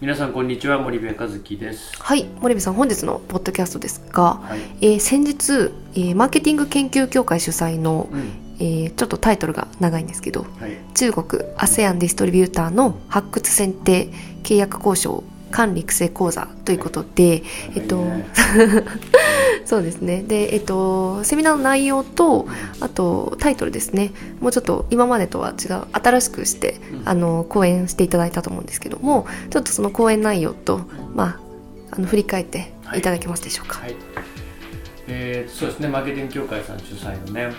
皆さんこんにちは森部和樹です。はい森部さん本日のポッドキャストですが、はい。えー先日、えーマーケティング研究協会主催の、うん。えーちょっとタイトルが長いんですけどはい。中国 ASEAN ディストリビューターの発掘選定契約交渉管理育成講座ということで、えっと そうですね。でえっとセミナーの内容とあとタイトルですね。もうちょっと今までとは違う新しくして、うん。あの講演していただいたと思うんですけどもちょっとその講演内容とまああの振り返ってい。ただけますでしょうか、はい。えーそうですね。マーケティング協会さん主催のね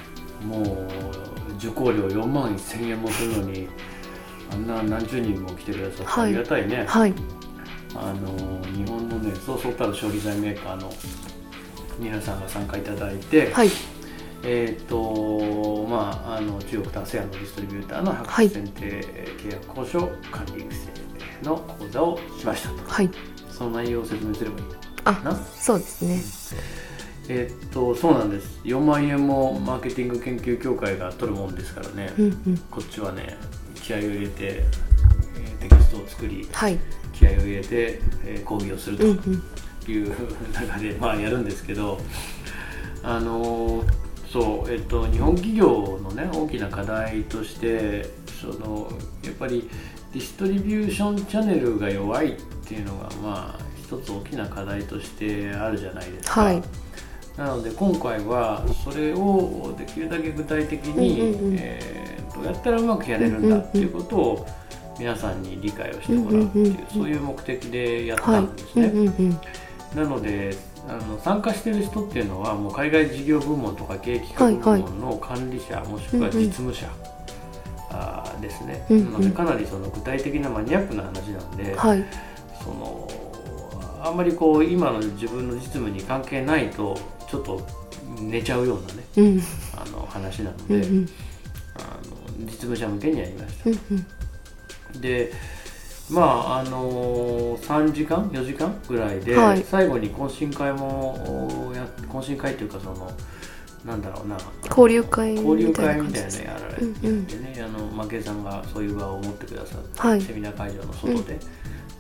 もう受講料4万1000円もするのにあんな何十人も来てくださってはい。ありがたいね、はい。あの日本のねそうそうたる消費財メーカーの皆さんが参加いただいて、はい。えっ、とまああの中国と ASEAN のディストリビューターの発はい。掘選定契約交渉管理育成の講座をしましたと。はい。その内容を説明すればいいあな？そうですね。えっとそうなんです。4万円もマーケティング研究協会が取るもんですからね、うんうん。こっちはね気合を入れて、えーテキストを作りはい。気合を入れて、えー講義をすると。うんうんいう中で、まあやるんですけどあのーそうえっと日本企業のね大きな課題としてそのやっぱりディストリビューションチャンネルが弱いっていうのがまあ一つ大きな課題としてあるじゃないですか。はい。なので今回はそれをできるだけ具体的に、うんうんうん。えーどうやったらうまくやれるんだっていうことを皆さんに理解をしてもらうっていう、うんうんうんうんそういう目的でやっはいたんですね。うんうんうんなのであの参加してる人っていうのはもう海外事業部門とか経営企画部門の管理者、もしくは実務者、あーですね、うんうん。なのでかなりその具体的なマニアックな話なんで、はい。そのあんまりこう今の自分の実務に関係ないとちょっと寝ちゃうようなねうん。あの話なので、うんうん。あの実務者向けにやりました。うんうん。でまああの3時間4時間ぐらいで、はい。最後に懇親会もや懇親会っていうかそのなんだろうな。交流会交流みたい会みたいなやられうんうん。てね、あの負けさんがそういう場を持ってくださって、はい。セミナー会場の外で、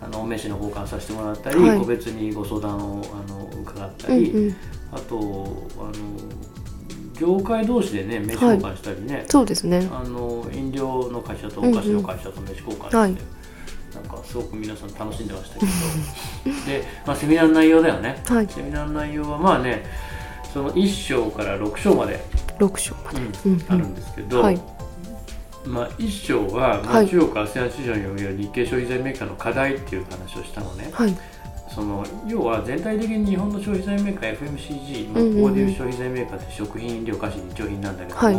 あのお飯の交換させてもらったり、はい。個別にご相談をあの伺ったり、うんうん。あとあの業界同士でね飯交換したりね、そうですね。あの飲料の会社とお菓子の会社と飯交換して、はいなんかすごく皆さん楽しんでましたけど。で、まあ、セミナーの内容だよね、はい。セミナーの内容はまあねその1章から6章まで、6章まで。うんうんうん。あるんですけど、はい。まあ、1章は、まあ、はい。中国 ASEAN 市場における日系消費財メーカーの課題っていう話をしたのね。はい。その要は全体的に日本の消費財メーカー FMCG、まあ、うんうんうん。ここでいう消費財メーカーって食品飲料菓子日用品なんだけども、はい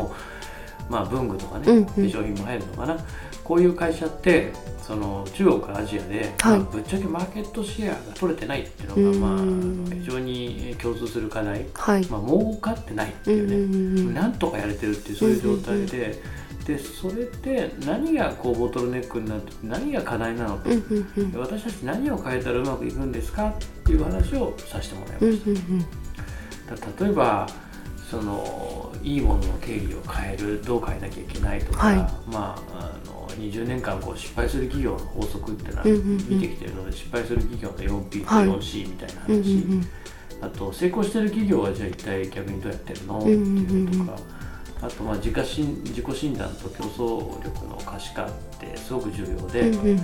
まあ文具とかね、うんうん。化粧品も入るのかな。こういう会社ってその中国アジアで、はい。まあぶっちゃけマーケットシェアが取れてないっていうのが、まあうん、非常に共通する課題、はい。まあ、儲かってないってうんいうね、うなんとかやれてるっていうそういう状態で、でそれって何がこうボトルネックになって何が課題なのか、私たち何を変えたらうまくいくんですかっていう話をさせてもらいまうんした。例えばそのいいものの定義を変えるどう変えなきゃいけないとか、はい。まああの20年間こう失敗する企業の法則っていうのはうんうんうん。見てきてるので、失敗する企業の 4P とはい。4C みたいなうんうん話、あと成功してる企業はじゃあ一体逆にどうやってるの、うんうんうんっていうのとかあとまあ自家診自己診断と競争力の可視化ってすごく重要で、うんうんうん。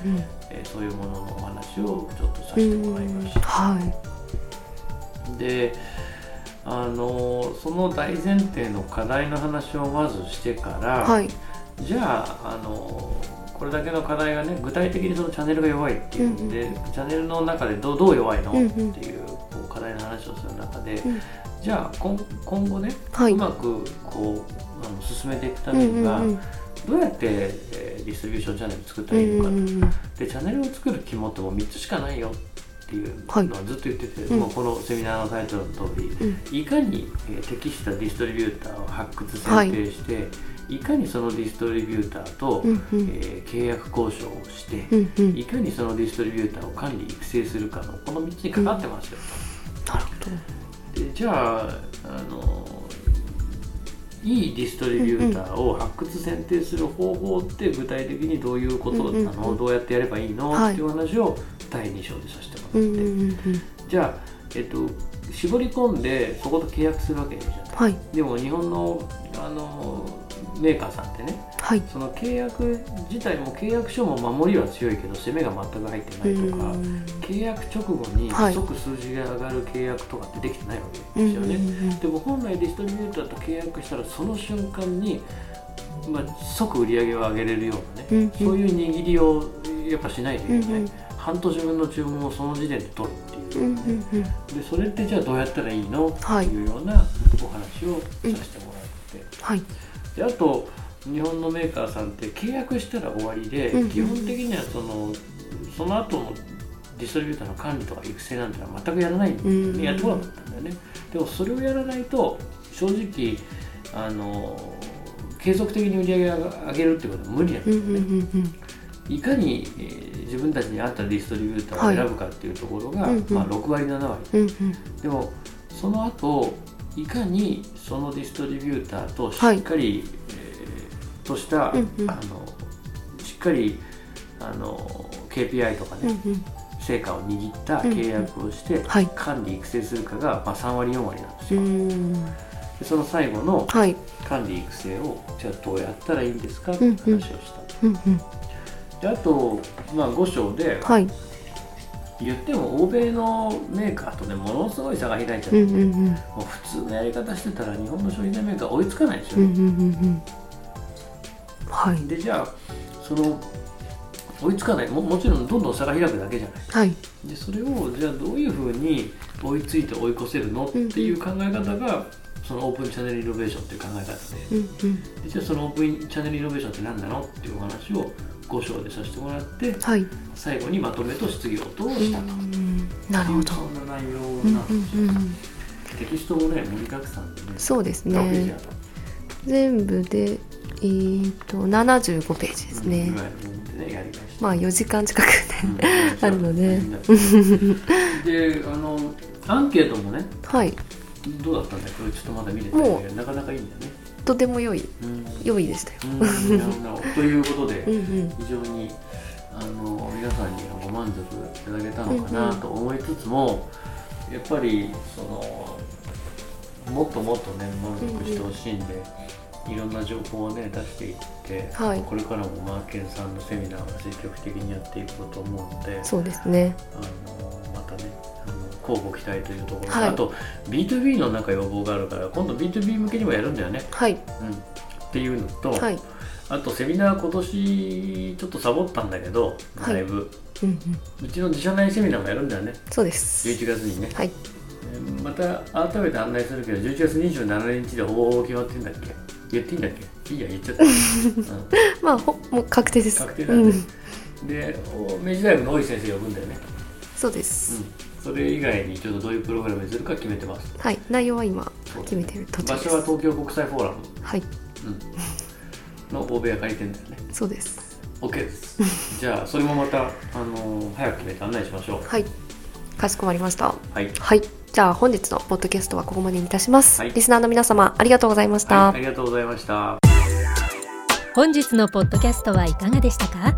えーそういうもののお話をちょっとさせてもらいました。はい。であのその大前提の課題の話をまずしてから、はい。じゃああのこれだけの課題がね具体的にそのチャンネルが弱いっていうんで、チャンネルの中でどうどう弱いの、うんうん。っていうこう課題の話をする中で、うん。じゃあ今今後ね、はい。うまくこうあの進めていくためには、うんうんどうやって、えーディストリビューションチャンネル作ったうらいいのかと、んうんうんでチャンネルを作る肝ってもう3つしかないよっっていうのはずっと言ってて、うん。もうこのセミナーのタイトルの通り、うん。いかに、えー適したディストリビューターを発掘選定して、い、かにそのディストリビューターと、うんうん。えー契約交渉をして、うんうん。いかにそのディストリビューターを管理育成するかのこの3つにかかってますよ、なるほど。でじゃああのいいディストリビューターを発掘選定する方法って具体的にどういうことなの、うんうんうん。どうやってやればいいの、はい。っていう話を第2章でさせてもらって、うんうんうんうん。じゃあ、えっと、絞り込んでそこと契約するわけじゃないはい。でも日本のあのメーカーさんってねはい。その契約自体も契約書も守りは強いけど攻めが全く入ってないとか、うん。契約直後にはい。即数字が上がる契約とかってできてないわけうんですよね。うんうんでも本来ディストリビューターと契約したらその瞬間に、まあ、即売り上げを上げれるようなね、うんうん。そういう握りをやっぱしないといけない、うんうん。半年分の注文をその時点で取るっていう。う、んうんうん。でそれってじゃあどうやったらいいの、はいっていうようなお話をさせてもらって、はい。であと日本のメーカーさんって契約したら終わりで、うんうん。基本的にはそのその後のディストリビューターの管理とか育成なんてのは全くやらない。んで、うん。やってこなかったんだよね。でもそれをやらないと正直あの継続的に売り上げを上げるってことは無理なんですようんうんね、うんうんいかに、えー自分たちに合ったディストリビューターを選ぶかっていうところが、はいまあ、6割7割。うんうん。でもその後いかにそのディストリビューターとしっかり、えーとした、うんうん。あのしっかりあの KPI とかね、うんうん。成果を握った契約をして、はい。管理育成するかが、まあ、3割4割なんですうよ、ん。でその最後のはい。管理育成をじゃあどうやったらいいんですかって話をした、であと、まあ、5章ではい。言っても欧米のメーカーとねものすごい差が開いちゃって、うんうんうん。もう普通のやり方してたら日本の消費財メーカー追いつかないですよね、うんうんうんうん。はい。でじゃあその追いつかないももちろんどんどん差が開くだけじゃない。はい。でそれをじゃあどういうふうに追いついて追い越せるのってうんいう考え方がそのオープンチャンネルイノベーションっていう考え方で。うんうん。でじゃあそのオープンチャンネルイノベーションって何なのっていうお話を5章でさせてもらってはい。最後にまとめと質疑応答をしたと。うん。なるほど。そんな内容うんうんなんですよ、うんテキストもね盛りだくさんでねそうですね。全部でえーと75ページですうん。ねぐらいでねやりまあ4時間近くうん。ね。あるので。であのアンケートもねはい。どうだったんだこれちょっとまだ見れてないけどなかなかいいんだよね。とても良い。うん良いでしたよ。ということで、うんうん。非常にあの皆さんにはご満足いただけたのかなと思いつつも、やっぱりそのもっともっとね満足してほしいんで、いろんな情報をね出していって、はい。これからもマーケンさんのセミナーを積極的にやっていこうと思うのでそうですね。あのまたねあの交互期待というところで、はい。あと B2B のなんか要望があるから今度 B2B 向けにもやるんだよね、はい。うん、っていうのと、はい。あとセミナー今年ちょっとサボったんだけどはい。だいぶ、うんうん。うちの自社内セミナーもやるんだよね。そうです。11月にね、はい。えーまた改めて案内するけど11月27日でほぼ決まってんだっけ？言っていいんだっけ？いいや言っちゃった、うん。まあほもう確定です。確定だね、うん。でお明治大学の大井先生呼ぶんだよね、そうでうすん、それ以外にちょっとどういうプログラムにするか決めてます。はい。内容は今決めてる途中場です。所は東京国際フォーラム、はいうん、の大部屋借りてんだよね。そうです。OK です。じゃあそれもまた、あのー早く決めて案内しましょう。はい。かしこまりました。はい。はい。じゃあ本日のポッドキャストはここまでにいたします、はい。リスナーの皆様ありがとうございました、はい、ありがとうございました。本日のポッドキャストはいかがでしたか？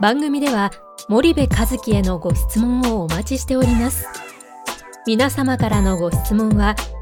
番組では森部和樹へのご質問をお待ちしております。皆様からのご質問は